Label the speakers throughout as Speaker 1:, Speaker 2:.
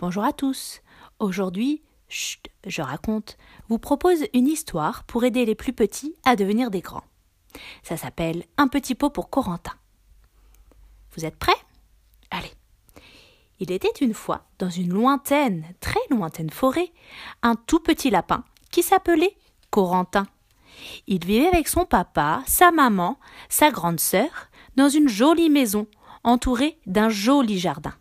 Speaker 1: Bonjour à tous. Aujourd'hui, chut, je raconte, vous propose une histoire pour aider les plus petits à devenir des grands. Ça s'appelle Un petit pot pour Corentin. Vous êtes prêts? Allez. Il était une fois, dans une lointaine, très lointaine forêt, un tout petit lapin qui s'appelait Corentin. Il vivait avec son papa, sa maman, sa grande sœur, dans une jolie maison, entourée d'un joli jardin.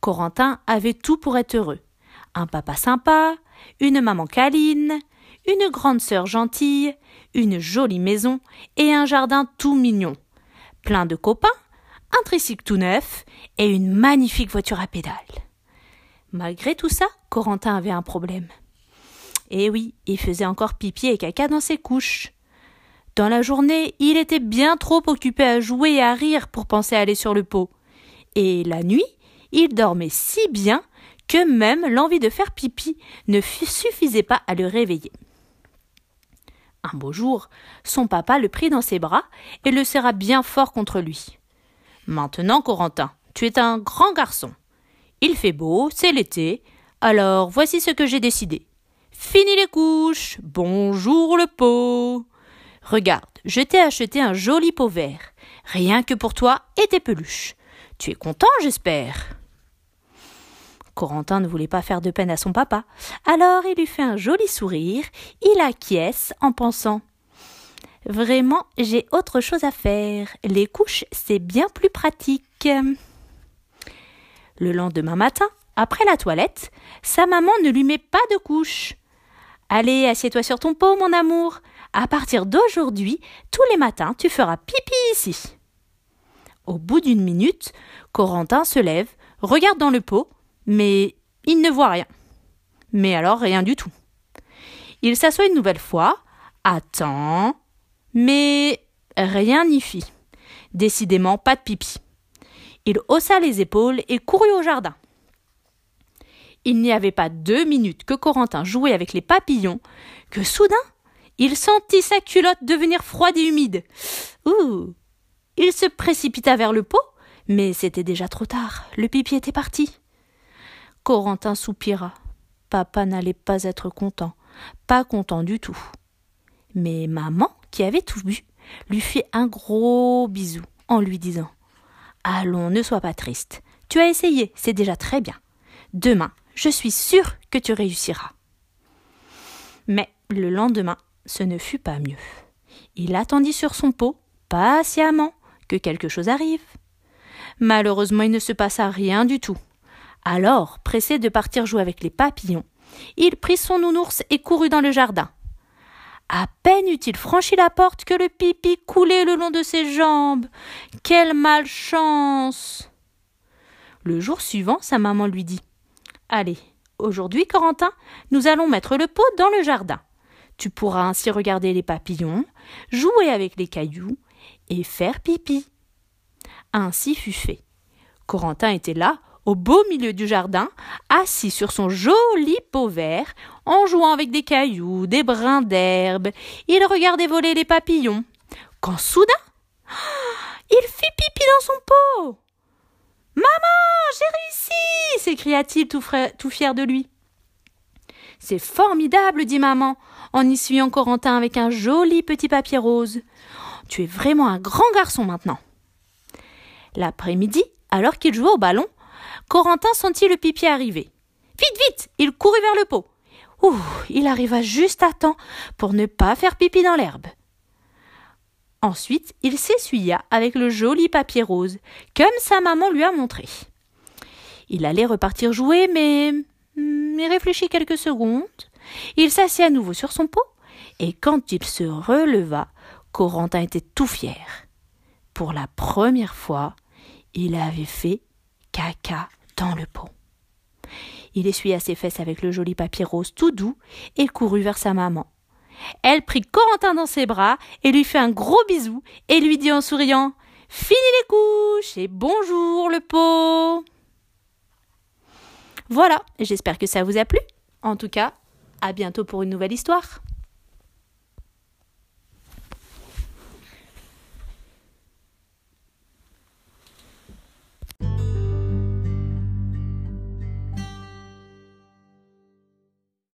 Speaker 1: Corentin avait tout pour être heureux. Un papa sympa, une maman câline, une grande sœur gentille, une jolie maison et un jardin tout mignon. Plein de copains, un tricycle tout neuf et une magnifique voiture à pédales. Malgré tout ça, Corentin avait un problème. Eh oui, il faisait encore pipi et caca dans ses couches. Dans la journée, il était bien trop occupé à jouer et à rire pour penser à aller sur le pot. Et la nuit, il dormait si bien que même l'envie de faire pipi ne suffisait pas à le réveiller. Un beau jour, son papa le prit dans ses bras et le serra bien fort contre lui. Maintenant, Corentin, tu es un grand garçon. Il fait beau, c'est l'été, alors voici ce que j'ai décidé. Fini les couches. Bonjour le pot. Regarde, je t'ai acheté un joli pot vert, rien que pour toi et tes peluches. Tu es content, j'espère. Corentin ne voulait pas faire de peine à son papa, alors il lui fait un joli sourire, il acquiesce en pensant Vraiment, j'ai autre chose à faire. Les couches, c'est bien plus pratique. Le lendemain matin, après la toilette, sa maman ne lui met pas de couches. Allez, assieds-toi sur ton pot, mon amour. À partir d'aujourd'hui, tous les matins, tu feras pipi ici. Au bout d'une minute, Corentin se lève, regarde dans le pot, mais il ne voit rien. Mais alors rien du tout. Il s'assoit une nouvelle fois, attend, mais rien n'y fit. Décidément pas de pipi. Il haussa les épaules et courut au jardin. Il n'y avait pas deux minutes que Corentin jouait avec les papillons que soudain il sentit sa culotte devenir froide et humide. Ouh. Il se précipita vers le pot, mais c'était déjà trop tard. Le pipi était parti. Corentin soupira. Papa n'allait pas être content, pas content du tout. Mais maman, qui avait tout vu, lui fit un gros bisou en lui disant Allons, ne sois pas triste. Tu as essayé, c'est déjà très bien. Demain, je suis sûre que tu réussiras. Mais le lendemain, ce ne fut pas mieux. Il attendit sur son pot, patiemment, que quelque chose arrive. Malheureusement, il ne se passa rien du tout. Alors, pressé de partir jouer avec les papillons, il prit son nounours et courut dans le jardin. À peine eut-il franchi la porte que le pipi coulait le long de ses jambes. Quelle malchance. Le jour suivant, sa maman lui dit. Allez, aujourd'hui, Corentin, nous allons mettre le pot dans le jardin. Tu pourras ainsi regarder les papillons, jouer avec les cailloux et faire pipi. Ainsi fut fait. Corentin était là, au beau milieu du jardin, assis sur son joli pot vert, en jouant avec des cailloux, des brins d'herbe. Il regardait voler les papillons. Quand soudain, il fit pipi dans son pot. Maman, j'ai réussi s'écria-t-il tout, fier de lui. C'est formidable, dit maman, en essuyant Corentin avec un joli petit papier rose. Tu es vraiment un grand garçon maintenant. L'après-midi, alors qu'il jouait au ballon, Corentin sentit le pipi arriver. Vite, vite Il courut vers le pot. Ouh Il arriva juste à temps pour ne pas faire pipi dans l'herbe. Ensuite, il s'essuya avec le joli papier rose, comme sa maman lui a montré. Il allait repartir jouer, mais hmm, il réfléchit quelques secondes. Il s'assit à nouveau sur son pot, et quand il se releva, Corentin était tout fier. Pour la première fois, il avait fait caca dans le pot. Il essuya ses fesses avec le joli papier rose tout doux et courut vers sa maman. Elle prit Corentin dans ses bras et lui fit un gros bisou et lui dit en souriant Fini les couches et bonjour le pot. Voilà, j'espère que ça vous a plu. En tout cas, à bientôt pour une nouvelle histoire.